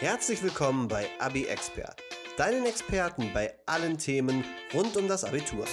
Herzlich willkommen bei Abi Expert, deinen Experten bei allen Themen rund um das Abitur.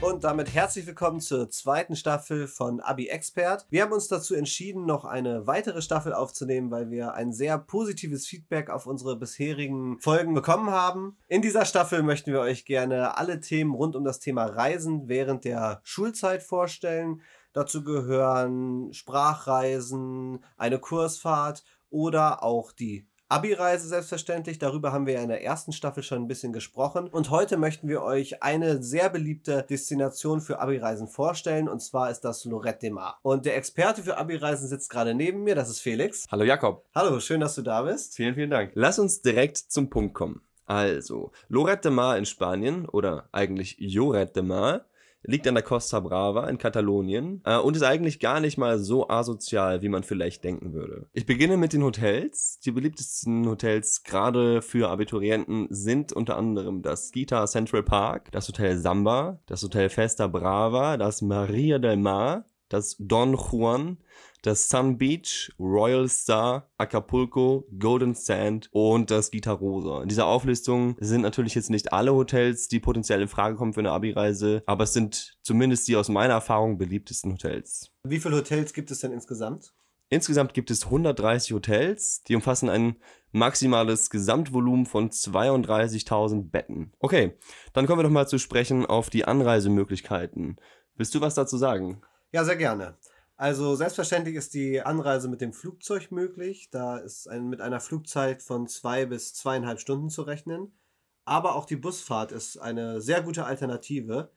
Und damit herzlich willkommen zur zweiten Staffel von Abi Expert. Wir haben uns dazu entschieden, noch eine weitere Staffel aufzunehmen, weil wir ein sehr positives Feedback auf unsere bisherigen Folgen bekommen haben. In dieser Staffel möchten wir euch gerne alle Themen rund um das Thema Reisen während der Schulzeit vorstellen. Dazu gehören Sprachreisen, eine Kursfahrt oder auch die Abi-Reise selbstverständlich. Darüber haben wir ja in der ersten Staffel schon ein bisschen gesprochen. Und heute möchten wir euch eine sehr beliebte Destination für Abi-Reisen vorstellen. Und zwar ist das Lorette de Mar. Und der Experte für Abi-Reisen sitzt gerade neben mir. Das ist Felix. Hallo Jakob. Hallo, schön, dass du da bist. Vielen, vielen Dank. Lass uns direkt zum Punkt kommen. Also, Lorette de Mar in Spanien oder eigentlich Lloret de Mar liegt an der Costa Brava in Katalonien äh, und ist eigentlich gar nicht mal so asozial, wie man vielleicht denken würde. Ich beginne mit den Hotels. Die beliebtesten Hotels gerade für Abiturienten sind unter anderem das Gita Central Park, das Hotel Samba, das Hotel Festa Brava, das Maria del Mar, das Don Juan, das Sun Beach, Royal Star, Acapulco, Golden Sand und das Rosa. In dieser Auflistung sind natürlich jetzt nicht alle Hotels, die potenziell in Frage kommen für eine Abi-Reise, aber es sind zumindest die aus meiner Erfahrung beliebtesten Hotels. Wie viele Hotels gibt es denn insgesamt? Insgesamt gibt es 130 Hotels, die umfassen ein maximales Gesamtvolumen von 32.000 Betten. Okay, dann kommen wir doch mal zu sprechen auf die Anreisemöglichkeiten. Willst du was dazu sagen? Ja, sehr gerne. Also selbstverständlich ist die Anreise mit dem Flugzeug möglich. Da ist ein, mit einer Flugzeit von zwei bis zweieinhalb Stunden zu rechnen. Aber auch die Busfahrt ist eine sehr gute Alternative.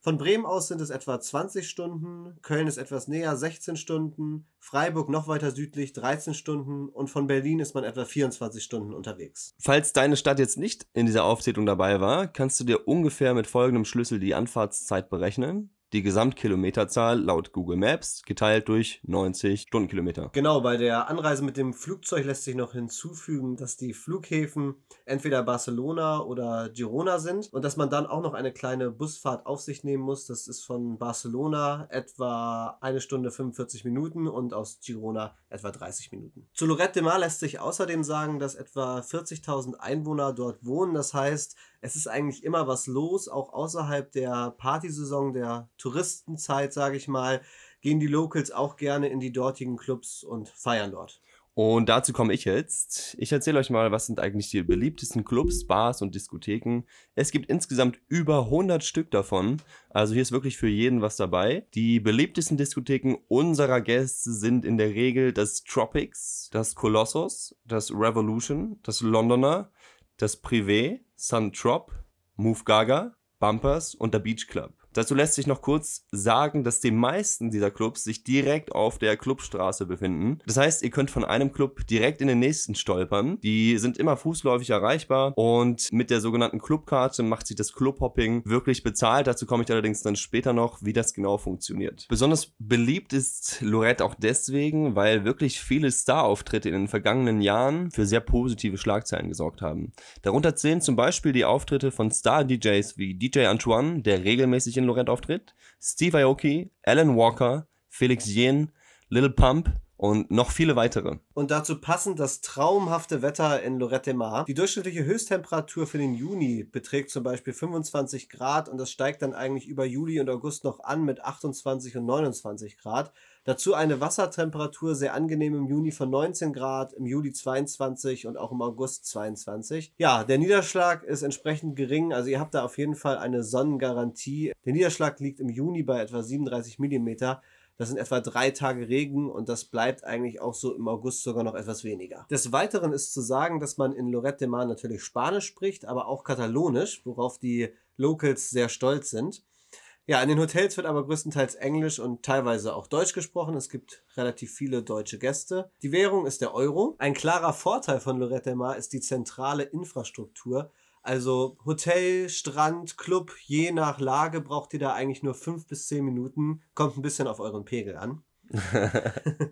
Von Bremen aus sind es etwa 20 Stunden, Köln ist etwas näher 16 Stunden, Freiburg noch weiter südlich 13 Stunden und von Berlin ist man etwa 24 Stunden unterwegs. Falls deine Stadt jetzt nicht in dieser Aufzählung dabei war, kannst du dir ungefähr mit folgendem Schlüssel die Anfahrtszeit berechnen die Gesamtkilometerzahl laut Google Maps geteilt durch 90 Stundenkilometer. Genau, bei der Anreise mit dem Flugzeug lässt sich noch hinzufügen, dass die Flughäfen entweder Barcelona oder Girona sind und dass man dann auch noch eine kleine Busfahrt auf sich nehmen muss. Das ist von Barcelona etwa eine Stunde 45 Minuten und aus Girona etwa 30 Minuten. Zu Lorette de Mar lässt sich außerdem sagen, dass etwa 40.000 Einwohner dort wohnen. Das heißt, es ist eigentlich immer was los, auch außerhalb der Partysaison, der Touristenzeit, sage ich mal, gehen die Locals auch gerne in die dortigen Clubs und feiern dort. Und dazu komme ich jetzt. Ich erzähle euch mal, was sind eigentlich die beliebtesten Clubs, Bars und Diskotheken. Es gibt insgesamt über 100 Stück davon. Also hier ist wirklich für jeden was dabei. Die beliebtesten Diskotheken unserer Gäste sind in der Regel das Tropics, das Colossus, das Revolution, das Londoner, das Privé, Sun Trop, Move Gaga, Bumpers und der Beach Club. Dazu lässt sich noch kurz sagen, dass die meisten dieser Clubs sich direkt auf der Clubstraße befinden. Das heißt, ihr könnt von einem Club direkt in den nächsten stolpern. Die sind immer fußläufig erreichbar und mit der sogenannten Clubkarte macht sich das Clubhopping wirklich bezahlt. Dazu komme ich allerdings dann später noch, wie das genau funktioniert. Besonders beliebt ist Lorette auch deswegen, weil wirklich viele Star-Auftritte in den vergangenen Jahren für sehr positive Schlagzeilen gesorgt haben. Darunter zählen zum Beispiel die Auftritte von Star-DJs wie DJ Antoine, der regelmäßig in Lorette auftritt, Steve Aoki, Alan Walker, Felix Jen, Little Pump und noch viele weitere. Und dazu passend das traumhafte Wetter in Lorette Mar. Die durchschnittliche Höchsttemperatur für den Juni beträgt zum Beispiel 25 Grad und das steigt dann eigentlich über Juli und August noch an mit 28 und 29 Grad. Dazu eine Wassertemperatur sehr angenehm im Juni von 19 Grad, im Juli 22 und auch im August 22. Ja, der Niederschlag ist entsprechend gering, also ihr habt da auf jeden Fall eine Sonnengarantie. Der Niederschlag liegt im Juni bei etwa 37 Millimeter. Das sind etwa drei Tage Regen und das bleibt eigentlich auch so im August sogar noch etwas weniger. Des Weiteren ist zu sagen, dass man in Lorette de Mar natürlich Spanisch spricht, aber auch Katalonisch, worauf die Locals sehr stolz sind. Ja, in den Hotels wird aber größtenteils Englisch und teilweise auch Deutsch gesprochen. Es gibt relativ viele deutsche Gäste. Die Währung ist der Euro. Ein klarer Vorteil von Lorette de Mar ist die zentrale Infrastruktur. Also Hotel, Strand, Club, je nach Lage braucht ihr da eigentlich nur fünf bis zehn Minuten. Kommt ein bisschen auf euren Pegel an.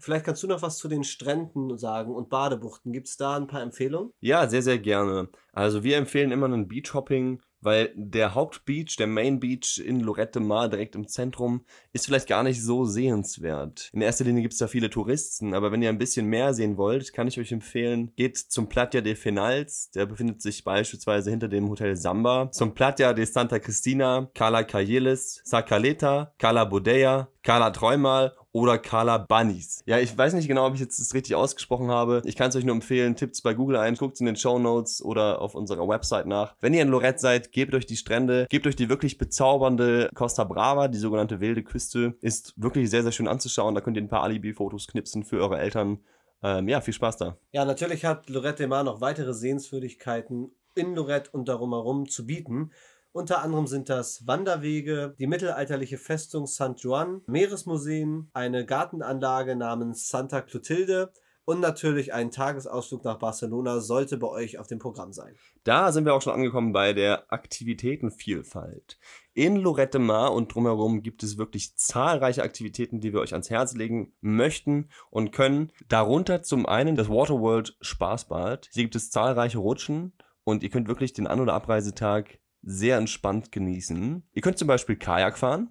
Vielleicht kannst du noch was zu den Stränden sagen und Badebuchten. Gibt es da ein paar Empfehlungen? Ja, sehr, sehr gerne. Also wir empfehlen immer ein Beachhopping weil der Hauptbeach, der Main Beach in Lorette Mar, direkt im Zentrum, ist vielleicht gar nicht so sehenswert. In erster Linie gibt es da viele Touristen, aber wenn ihr ein bisschen mehr sehen wollt, kann ich euch empfehlen, geht zum Platia de Fenals, der befindet sich beispielsweise hinter dem Hotel Samba, zum Platia de Santa Cristina, Cala Cayeles, Sacaleta, Cala Bodea, Cala Träumal oder Carla Bunnies. Ja, ich weiß nicht genau, ob ich jetzt das richtig ausgesprochen habe. Ich kann es euch nur empfehlen, tippt bei Google ein, guckt in den Show Notes oder auf unserer Website nach. Wenn ihr in Lorette seid, gebt euch die Strände, gebt euch die wirklich bezaubernde Costa Brava, die sogenannte wilde Küste. Ist wirklich sehr, sehr schön anzuschauen. Da könnt ihr ein paar Alibi-Fotos knipsen für eure Eltern. Ähm, ja, viel Spaß da. Ja, natürlich hat Lorette Mar noch weitere Sehenswürdigkeiten in Lorette und darum herum zu bieten. Unter anderem sind das Wanderwege, die mittelalterliche Festung St. Juan, Meeresmuseen, eine Gartenanlage namens Santa Clotilde und natürlich ein Tagesausflug nach Barcelona sollte bei euch auf dem Programm sein. Da sind wir auch schon angekommen bei der Aktivitätenvielfalt. In Lorette Mar und drumherum gibt es wirklich zahlreiche Aktivitäten, die wir euch ans Herz legen möchten und können. Darunter zum einen das Waterworld Spaßbad. Hier gibt es zahlreiche Rutschen und ihr könnt wirklich den An- oder Abreisetag sehr entspannt genießen. Ihr könnt zum Beispiel Kajak fahren.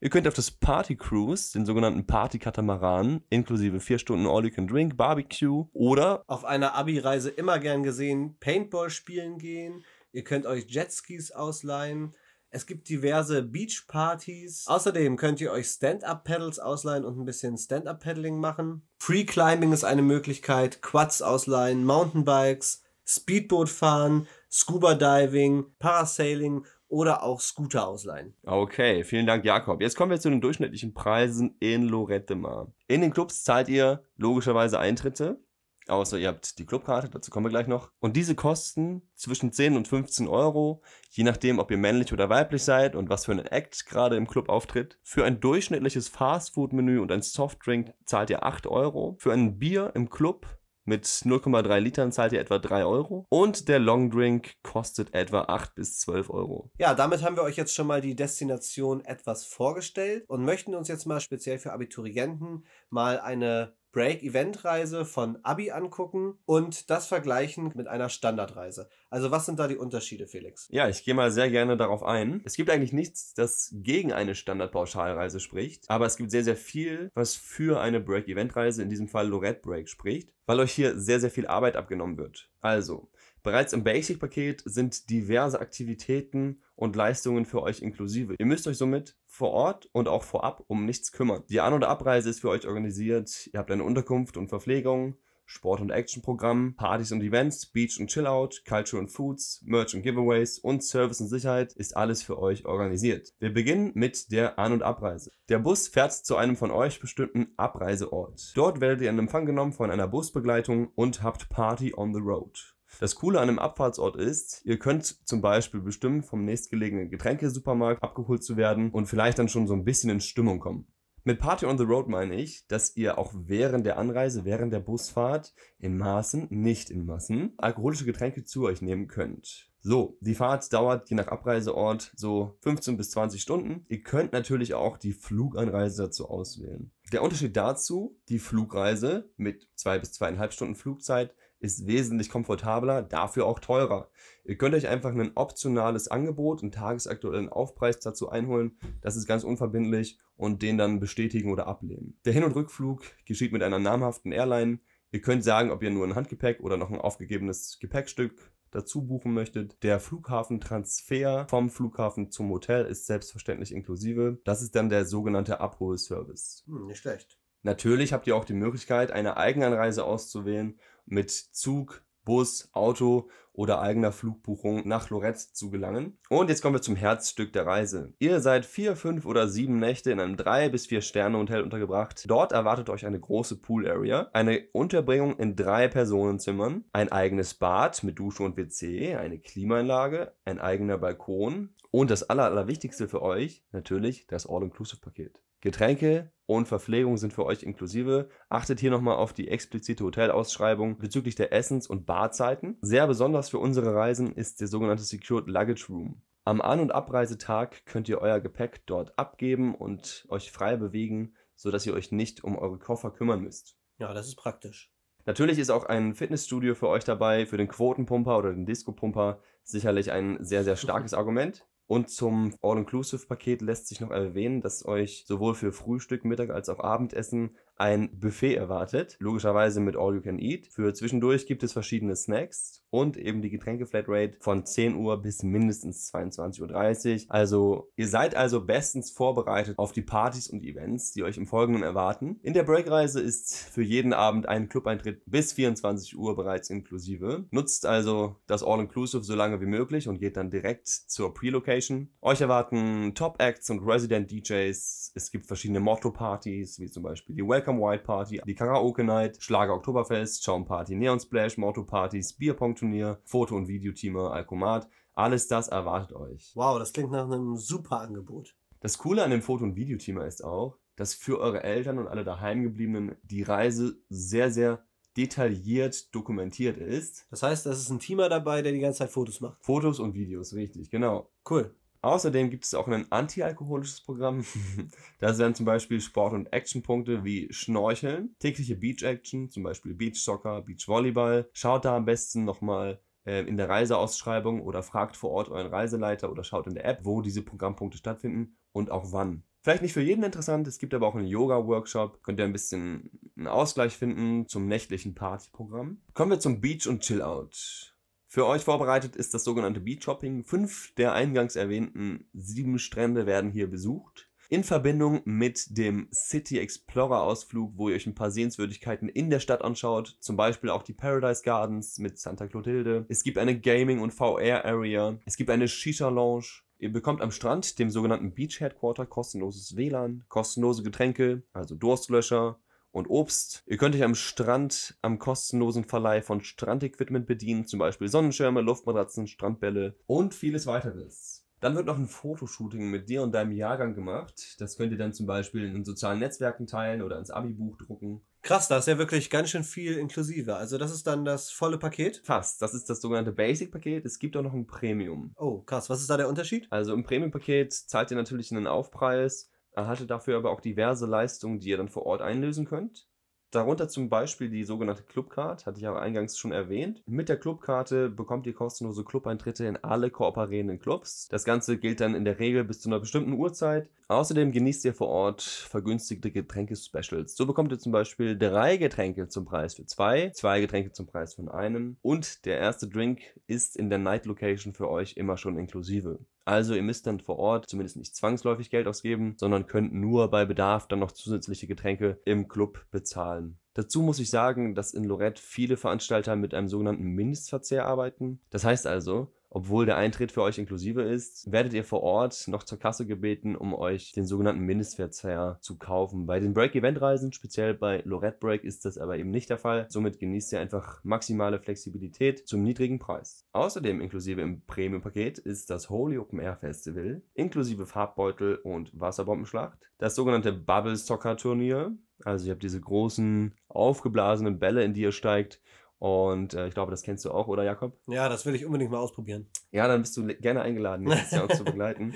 Ihr könnt auf das Party Cruise, den sogenannten Party Katamaran, inklusive 4 Stunden All You Can Drink, Barbecue oder auf einer Abi-Reise immer gern gesehen Paintball spielen gehen. Ihr könnt euch Jetskis ausleihen. Es gibt diverse Beach-Partys. Außerdem könnt ihr euch Stand-Up-Pedals ausleihen und ein bisschen Stand-Up-Pedaling machen. Free-Climbing ist eine Möglichkeit. Quads ausleihen, Mountainbikes, Speedboot fahren, Scuba Diving, Parasailing oder auch Scooter ausleihen. Okay, vielen Dank, Jakob. Jetzt kommen wir zu den durchschnittlichen Preisen in Lorette Mar. In den Clubs zahlt ihr logischerweise Eintritte. Außer ihr habt die Clubkarte, dazu kommen wir gleich noch. Und diese kosten zwischen 10 und 15 Euro, je nachdem, ob ihr männlich oder weiblich seid und was für ein Act gerade im Club auftritt. Für ein durchschnittliches Fastfood-Menü und ein Softdrink zahlt ihr 8 Euro. Für ein Bier im Club mit 0,3 Litern zahlt ihr etwa 3 Euro und der Long Drink kostet etwa 8 bis 12 Euro. Ja, damit haben wir euch jetzt schon mal die Destination etwas vorgestellt und möchten uns jetzt mal speziell für Abiturienten mal eine Break-Event-Reise von Abi angucken und das vergleichen mit einer Standardreise. Also was sind da die Unterschiede, Felix? Ja, ich gehe mal sehr gerne darauf ein. Es gibt eigentlich nichts, das gegen eine Standardpauschalreise spricht, aber es gibt sehr, sehr viel, was für eine Break-Event-Reise, in diesem Fall Lorette Break, spricht, weil euch hier sehr, sehr viel Arbeit abgenommen wird. Also, Bereits im Basic-Paket sind diverse Aktivitäten und Leistungen für euch inklusive. Ihr müsst euch somit vor Ort und auch vorab um nichts kümmern. Die An- oder Abreise ist für euch organisiert. Ihr habt eine Unterkunft und Verpflegung, Sport- und Action-Programm, Partys und Events, Beach und Chillout, Culture und Foods, Merch und Giveaways und Service und Sicherheit ist alles für euch organisiert. Wir beginnen mit der An- und Abreise. Der Bus fährt zu einem von euch bestimmten Abreiseort. Dort werdet ihr in Empfang genommen von einer Busbegleitung und habt Party on the Road. Das Coole an einem Abfahrtsort ist, ihr könnt zum Beispiel bestimmen, vom nächstgelegenen Getränkesupermarkt abgeholt zu werden und vielleicht dann schon so ein bisschen in Stimmung kommen. Mit Party on the Road meine ich, dass ihr auch während der Anreise, während der Busfahrt in Maßen, nicht in Massen, alkoholische Getränke zu euch nehmen könnt. So, die Fahrt dauert je nach Abreiseort so 15 bis 20 Stunden. Ihr könnt natürlich auch die Fluganreise dazu auswählen. Der Unterschied dazu, die Flugreise mit zwei bis zweieinhalb Stunden Flugzeit ist wesentlich komfortabler, dafür auch teurer. Ihr könnt euch einfach ein optionales Angebot, einen tagesaktuellen Aufpreis dazu einholen. Das ist ganz unverbindlich und den dann bestätigen oder ablehnen. Der Hin- und Rückflug geschieht mit einer namhaften Airline. Ihr könnt sagen, ob ihr nur ein Handgepäck oder noch ein aufgegebenes Gepäckstück dazu buchen möchtet. Der Flughafentransfer vom Flughafen zum Hotel ist selbstverständlich inklusive. Das ist dann der sogenannte Abholservice. Hm, nicht schlecht. Natürlich habt ihr auch die Möglichkeit, eine Eigenanreise auszuwählen mit Zug, Bus, Auto oder eigener Flugbuchung nach Lorette zu gelangen. Und jetzt kommen wir zum Herzstück der Reise. Ihr seid vier, fünf oder sieben Nächte in einem drei bis vier Sterne Hotel untergebracht. Dort erwartet euch eine große Pool Area, eine Unterbringung in drei Personenzimmern, ein eigenes Bad mit Dusche und WC, eine Klimaanlage, ein eigener Balkon und das aller, allerwichtigste für euch natürlich das All-Inclusive-Paket. Getränke und Verpflegung sind für euch inklusive. Achtet hier nochmal auf die explizite Hotelausschreibung bezüglich der Essens- und Badzeiten. Sehr besonders für unsere Reisen ist der sogenannte Secured Luggage Room. Am An- und Abreisetag könnt ihr euer Gepäck dort abgeben und euch frei bewegen, sodass ihr euch nicht um eure Koffer kümmern müsst. Ja, das ist praktisch. Natürlich ist auch ein Fitnessstudio für euch dabei, für den Quotenpumper oder den Disco-Pumper sicherlich ein sehr, sehr starkes Argument. Und zum All-Inclusive-Paket lässt sich noch erwähnen, dass euch sowohl für Frühstück, Mittag als auch Abendessen ein Buffet erwartet. Logischerweise mit All You Can Eat. Für zwischendurch gibt es verschiedene Snacks und eben die Getränke-Flatrate von 10 Uhr bis mindestens 22.30 Uhr. Also ihr seid also bestens vorbereitet auf die Partys und Events, die euch im Folgenden erwarten. In der Breakreise ist für jeden Abend ein Clubeintritt bis 24 Uhr bereits inklusive. Nutzt also das All-Inclusive so lange wie möglich und geht dann direkt zur Pre-Location. Euch erwarten Top-Acts und Resident DJs. Es gibt verschiedene Motto-Partys, wie zum Beispiel die Welcome Welcome White Party, die Karaoke Night, Schlager Oktoberfest, Schaumparty, Neon Splash, Motto-Partys, Bierpong-Turnier, Foto- und Videoteamer, Alkomat. Alles das erwartet euch. Wow, das klingt nach einem super Angebot. Das Coole an dem Foto- und Videoteamer ist auch, dass für eure Eltern und alle daheimgebliebenen die Reise sehr, sehr detailliert dokumentiert ist. Das heißt, es ist ein Teamer dabei, der die ganze Zeit Fotos macht. Fotos und Videos, richtig, genau. Cool. Außerdem gibt es auch ein antialkoholisches Programm. das wären zum Beispiel Sport- und Actionpunkte wie Schnorcheln, tägliche Beach-Action, zum Beispiel Beach-Soccer, Beach-Volleyball. Schaut da am besten nochmal äh, in der Reiseausschreibung oder fragt vor Ort euren Reiseleiter oder schaut in der App, wo diese Programmpunkte stattfinden und auch wann. Vielleicht nicht für jeden interessant, es gibt aber auch einen Yoga-Workshop. Könnt ihr ein bisschen einen Ausgleich finden zum nächtlichen Partyprogramm. Kommen wir zum Beach und Chill-Out. Für euch vorbereitet ist das sogenannte Beach Hopping. Fünf der eingangs erwähnten sieben Strände werden hier besucht. In Verbindung mit dem City Explorer Ausflug, wo ihr euch ein paar Sehenswürdigkeiten in der Stadt anschaut, zum Beispiel auch die Paradise Gardens mit Santa Clotilde. Es gibt eine Gaming- und VR-Area. Es gibt eine Shisha-Lounge. Ihr bekommt am Strand, dem sogenannten Beach Headquarter, kostenloses WLAN, kostenlose Getränke, also Durstlöscher, und Obst. Ihr könnt euch am Strand am kostenlosen Verleih von Strandequipment bedienen, zum Beispiel Sonnenschirme, Luftmatratzen, Strandbälle und vieles weiteres. Dann wird noch ein Fotoshooting mit dir und deinem Jahrgang gemacht. Das könnt ihr dann zum Beispiel in sozialen Netzwerken teilen oder ins Abi-Buch drucken. Krass, da ist ja wirklich ganz schön viel inklusive. Also das ist dann das volle Paket? Fast. Das ist das sogenannte Basic-Paket. Es gibt auch noch ein Premium. Oh, krass. Was ist da der Unterschied? Also im Premium-Paket zahlt ihr natürlich einen Aufpreis erhaltet dafür aber auch diverse Leistungen, die ihr dann vor Ort einlösen könnt. Darunter zum Beispiel die sogenannte Clubcard, hatte ich auch eingangs schon erwähnt. Mit der Clubkarte bekommt ihr kostenlose Clubeintritte in alle kooperierenden Clubs. Das Ganze gilt dann in der Regel bis zu einer bestimmten Uhrzeit. Außerdem genießt ihr vor Ort vergünstigte Getränke-Specials. So bekommt ihr zum Beispiel drei Getränke zum Preis für zwei, zwei Getränke zum Preis von einem und der erste Drink ist in der Night Location für euch immer schon inklusive. Also ihr müsst dann vor Ort zumindest nicht zwangsläufig Geld ausgeben, sondern könnt nur bei Bedarf dann noch zusätzliche Getränke im Club bezahlen. Dazu muss ich sagen, dass in Lorette viele Veranstalter mit einem sogenannten Mindestverzehr arbeiten. Das heißt also, obwohl der Eintritt für euch inklusive ist, werdet ihr vor Ort noch zur Kasse gebeten, um euch den sogenannten Mindestverzehr zu kaufen. Bei den Break-Event-Reisen, speziell bei Lorette Break, ist das aber eben nicht der Fall. Somit genießt ihr einfach maximale Flexibilität zum niedrigen Preis. Außerdem inklusive im Premium-Paket ist das Holy Open Air Festival, inklusive Farbbeutel und Wasserbombenschlacht, das sogenannte Bubble Soccer Turnier. Also ihr habt diese großen aufgeblasenen Bälle, in die ihr steigt und äh, ich glaube, das kennst du auch, oder Jakob? Ja, das will ich unbedingt mal ausprobieren. Ja, dann bist du gerne eingeladen, nächstes Jahr uns zu begleiten.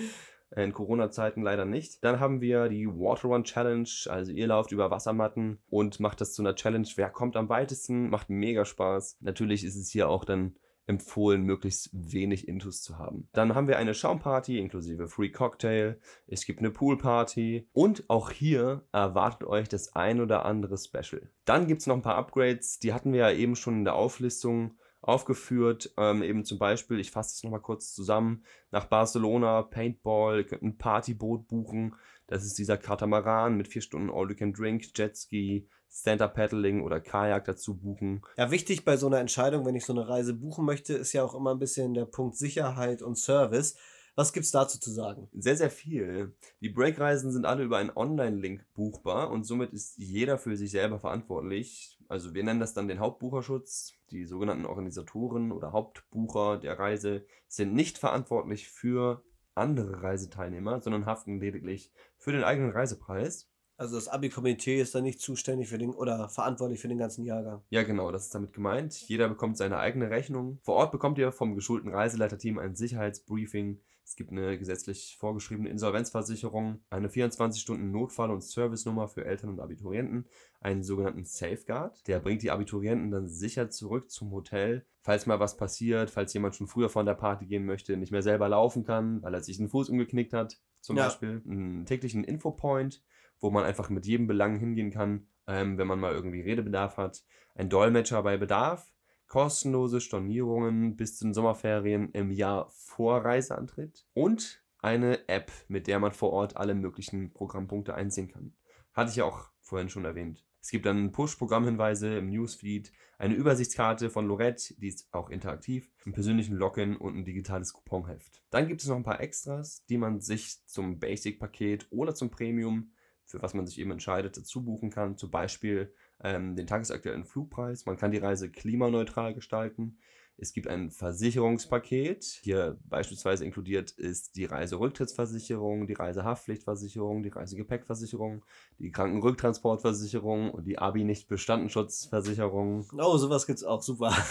In Corona-Zeiten leider nicht. Dann haben wir die Water Run Challenge. Also ihr lauft über Wassermatten und macht das zu einer Challenge. Wer kommt am weitesten? Macht mega Spaß. Natürlich ist es hier auch dann empfohlen, möglichst wenig Intus zu haben. Dann haben wir eine Schaumparty inklusive Free Cocktail. Es gibt eine Poolparty und auch hier erwartet euch das ein oder andere Special. Dann gibt es noch ein paar Upgrades, die hatten wir ja eben schon in der Auflistung aufgeführt. Ähm, eben zum Beispiel, ich fasse es nochmal kurz zusammen, nach Barcelona, Paintball, könnt ein Partyboot buchen. Das ist dieser Katamaran mit vier Stunden All You Can Drink, Jetski, Stand-Up-Paddling oder Kajak dazu buchen. Ja, wichtig bei so einer Entscheidung, wenn ich so eine Reise buchen möchte, ist ja auch immer ein bisschen der Punkt Sicherheit und Service. Was gibt's dazu zu sagen? Sehr, sehr viel. Die Breakreisen sind alle über einen Online-Link buchbar und somit ist jeder für sich selber verantwortlich. Also wir nennen das dann den Hauptbucherschutz. Die sogenannten Organisatoren oder Hauptbucher der Reise sind nicht verantwortlich für andere Reiseteilnehmer, sondern haften lediglich für den eigenen Reisepreis. Also das Abi-Komitee ist dann nicht zuständig für den oder verantwortlich für den ganzen Jahrgang. Ja, genau, das ist damit gemeint. Jeder bekommt seine eigene Rechnung. Vor Ort bekommt ihr vom geschulten Reiseleiterteam ein Sicherheitsbriefing. Es gibt eine gesetzlich vorgeschriebene Insolvenzversicherung, eine 24-Stunden-Notfall- und Servicenummer für Eltern und Abiturienten, einen sogenannten Safeguard. Der bringt die Abiturienten dann sicher zurück zum Hotel, falls mal was passiert, falls jemand schon früher von der Party gehen möchte, nicht mehr selber laufen kann, weil er sich den Fuß umgeknickt hat, zum Ja. Beispiel. Einen täglichen Infopoint, wo man einfach mit jedem Belang hingehen kann, ähm, wenn man mal irgendwie Redebedarf hat. Ein Dolmetscher bei Bedarf. Kostenlose Stornierungen bis zu den Sommerferien im Jahr vor Reiseantritt. Und eine App, mit der man vor Ort alle möglichen Programmpunkte einsehen kann. Hatte ich ja auch vorhin schon erwähnt. Es gibt dann Push-Programmhinweise im Newsfeed, eine Übersichtskarte von Lorette, die ist auch interaktiv, einen persönlichen Login und ein digitales Couponheft. Dann gibt es noch ein paar Extras, die man sich zum Basic-Paket oder zum Premium, für was man sich eben entscheidet, dazu buchen kann. Zum Beispiel ähm, den tagesaktuellen Flugpreis. Man kann die Reise klimaneutral gestalten. Es gibt ein Versicherungspaket. Hier beispielsweise inkludiert ist die Reiserücktrittsversicherung, die Reisehaftpflichtversicherung, die Reisegepäckversicherung, die Krankenrücktransportversicherung und die Abi-Nicht-Bestandenschutzversicherung. Oh, sowas gibt's auch, super.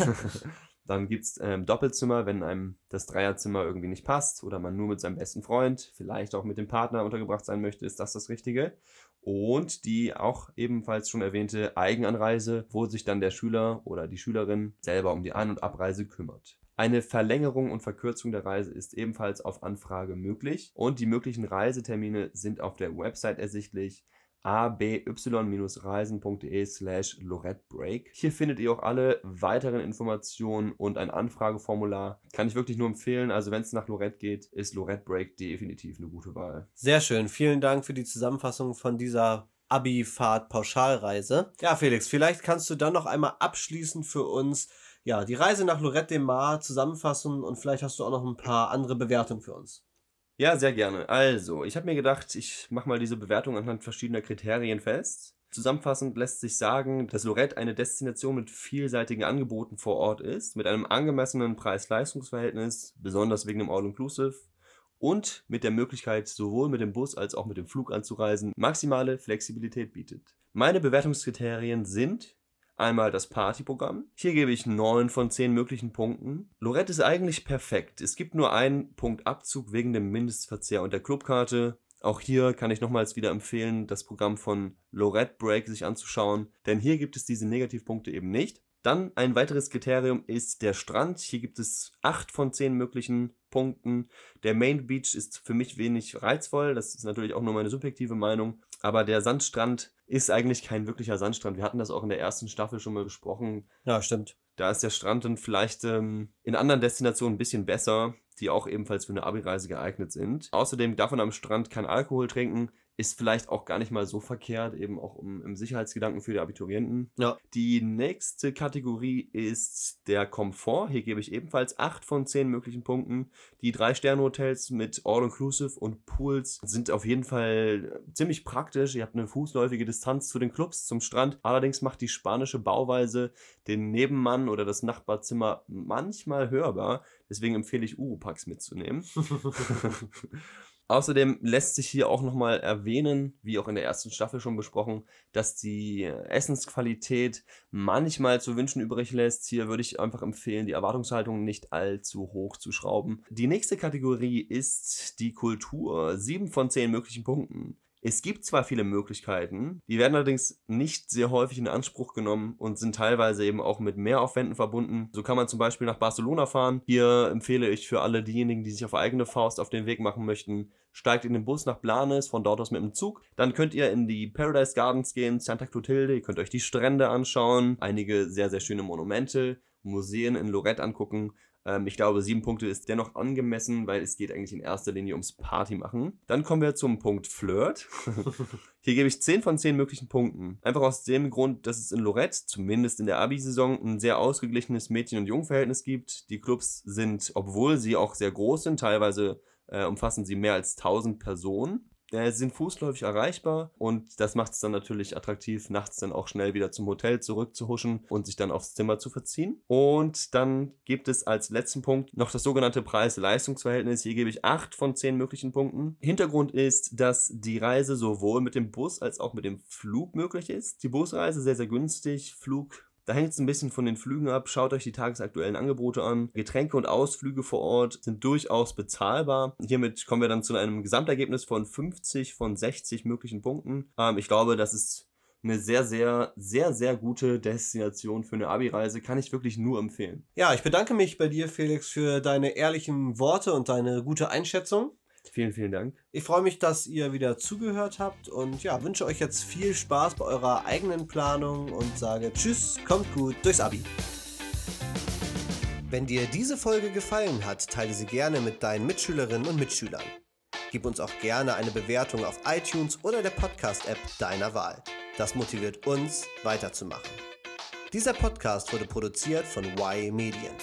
Dann gibt es ähm, Doppelzimmer, wenn einem das Dreierzimmer irgendwie nicht passt oder man nur mit seinem besten Freund, vielleicht auch mit dem Partner untergebracht sein möchte, ist das das Richtige. Und die auch ebenfalls schon erwähnte Eigenanreise, wo sich dann der Schüler oder die Schülerin selber um die Ein- und Abreise kümmert. Eine Verlängerung und Verkürzung der Reise ist ebenfalls auf Anfrage möglich und die möglichen Reisetermine sind auf der Website ersichtlich aby-reisen.de slash lorettebreak. Hier findet ihr auch alle weiteren Informationen und ein Anfrageformular. Kann ich wirklich nur empfehlen. Also wenn es nach Lorette geht, ist Lorette Break definitiv eine gute Wahl. Sehr schön. Vielen Dank für die Zusammenfassung von dieser Abi-Fahrt-Pauschalreise. Ja, Felix, vielleicht kannst du dann noch einmal abschließend für uns ja, die Reise nach Lorette de Mar zusammenfassen und vielleicht hast du auch noch ein paar andere Bewertungen für uns. Ja, sehr gerne. Also, ich habe mir gedacht, ich mache mal diese Bewertung anhand verschiedener Kriterien fest. Zusammenfassend lässt sich sagen, dass Lorette eine Destination mit vielseitigen Angeboten vor Ort ist, mit einem angemessenen Preis-Leistungs-Verhältnis, besonders wegen dem All-Inclusive und mit der Möglichkeit, sowohl mit dem Bus als auch mit dem Flug anzureisen, maximale Flexibilität bietet. Meine Bewertungskriterien sind Einmal das Partyprogramm. Hier gebe ich 9 von 10 möglichen Punkten. Lorette ist eigentlich perfekt. Es gibt nur einen Punkt Abzug wegen dem Mindestverzehr und der Clubkarte. Auch hier kann ich nochmals wieder empfehlen, das Programm von Lorette Break sich anzuschauen, denn hier gibt es diese Negativpunkte eben nicht. Dann ein weiteres Kriterium ist der Strand. Hier gibt es 8 von 10 möglichen Punkten. Der Main Beach ist für mich wenig reizvoll. Das ist natürlich auch nur meine subjektive Meinung. Aber der Sandstrand ist eigentlich kein wirklicher Sandstrand. Wir hatten das auch in der ersten Staffel schon mal besprochen. Ja, stimmt. Da ist der Strand dann vielleicht ähm, in anderen Destinationen ein bisschen besser, die auch ebenfalls für eine Abi-Reise geeignet sind. Außerdem darf man am Strand kein Alkohol trinken. Ist vielleicht auch gar nicht mal so verkehrt, eben auch um, im Sicherheitsgedanken für die Abiturienten. Ja. Die nächste Kategorie ist der Komfort. Hier gebe ich ebenfalls 8 von 10 möglichen Punkten. Die Drei-Sterne-Hotels mit All-Inclusive und Pools sind auf jeden Fall ziemlich praktisch. Ihr habt eine fußläufige Distanz zu den Clubs, zum Strand. Allerdings macht die spanische Bauweise den Nebenmann oder das Nachbarzimmer manchmal hörbar. Deswegen empfehle ich Urupax mitzunehmen. Außerdem lässt sich hier auch nochmal erwähnen, wie auch in der ersten Staffel schon besprochen, dass die Essensqualität manchmal zu wünschen übrig lässt. Hier würde ich einfach empfehlen, die Erwartungshaltung nicht allzu hoch zu schrauben. Die nächste Kategorie ist die Kultur. Sieben von zehn möglichen Punkten. Es gibt zwar viele Möglichkeiten, die werden allerdings nicht sehr häufig in Anspruch genommen und sind teilweise eben auch mit Mehraufwänden verbunden. So kann man zum Beispiel nach Barcelona fahren. Hier empfehle ich für alle diejenigen, die sich auf eigene Faust auf den Weg machen möchten, steigt in den Bus nach Blanes, von dort aus mit dem Zug. Dann könnt ihr in die Paradise Gardens gehen, Santa Clotilde, ihr könnt euch die Strände anschauen, einige sehr, sehr schöne Monumente, Museen in Lorette angucken. Ähm, ich glaube, sieben Punkte ist dennoch angemessen, weil es geht eigentlich in erster Linie ums Party machen. Dann kommen wir zum Punkt Flirt. Hier gebe ich 10 von 10 möglichen Punkten. Einfach aus dem Grund, dass es in Lorette, zumindest in der Abi-Saison, ein sehr ausgeglichenes Mädchen- und Jungverhältnis gibt. Die Clubs sind, obwohl sie auch sehr groß sind, teilweise äh, umfassen sie mehr als 1000 Personen. Äh, sind fußläufig erreichbar und das macht es dann natürlich attraktiv, nachts dann auch schnell wieder zum Hotel zurückzuhuschen und sich dann aufs Zimmer zu verziehen. Und dann gibt es als letzten Punkt noch das sogenannte Preis-Leistungs-Verhältnis. Hier gebe ich 8 von 10 möglichen Punkten. Hintergrund ist, dass die Reise sowohl mit dem Bus als auch mit dem Flug möglich ist. Die Busreise sehr, sehr günstig, Flug da hängt es ein bisschen von den Flügen ab. Schaut euch die tagesaktuellen Angebote an. Getränke und Ausflüge vor Ort sind durchaus bezahlbar. Hiermit kommen wir dann zu einem Gesamtergebnis von 50 von 60 möglichen Punkten. Ähm, ich glaube, das ist eine sehr, sehr, sehr, sehr gute Destination für eine Abi-Reise. Kann ich wirklich nur empfehlen. Ja, ich bedanke mich bei dir, Felix, für deine ehrlichen Worte und deine gute Einschätzung. Vielen, vielen Dank. Ich freue mich, dass ihr wieder zugehört habt und ja, wünsche euch jetzt viel Spaß bei eurer eigenen Planung und sage Tschüss, kommt gut durchs Abi. Wenn dir diese Folge gefallen hat, teile sie gerne mit deinen Mitschülerinnen und Mitschülern. Gib uns auch gerne eine Bewertung auf iTunes oder der Podcast-App deiner Wahl. Das motiviert uns, weiterzumachen. Dieser Podcast wurde produziert von Y Medien.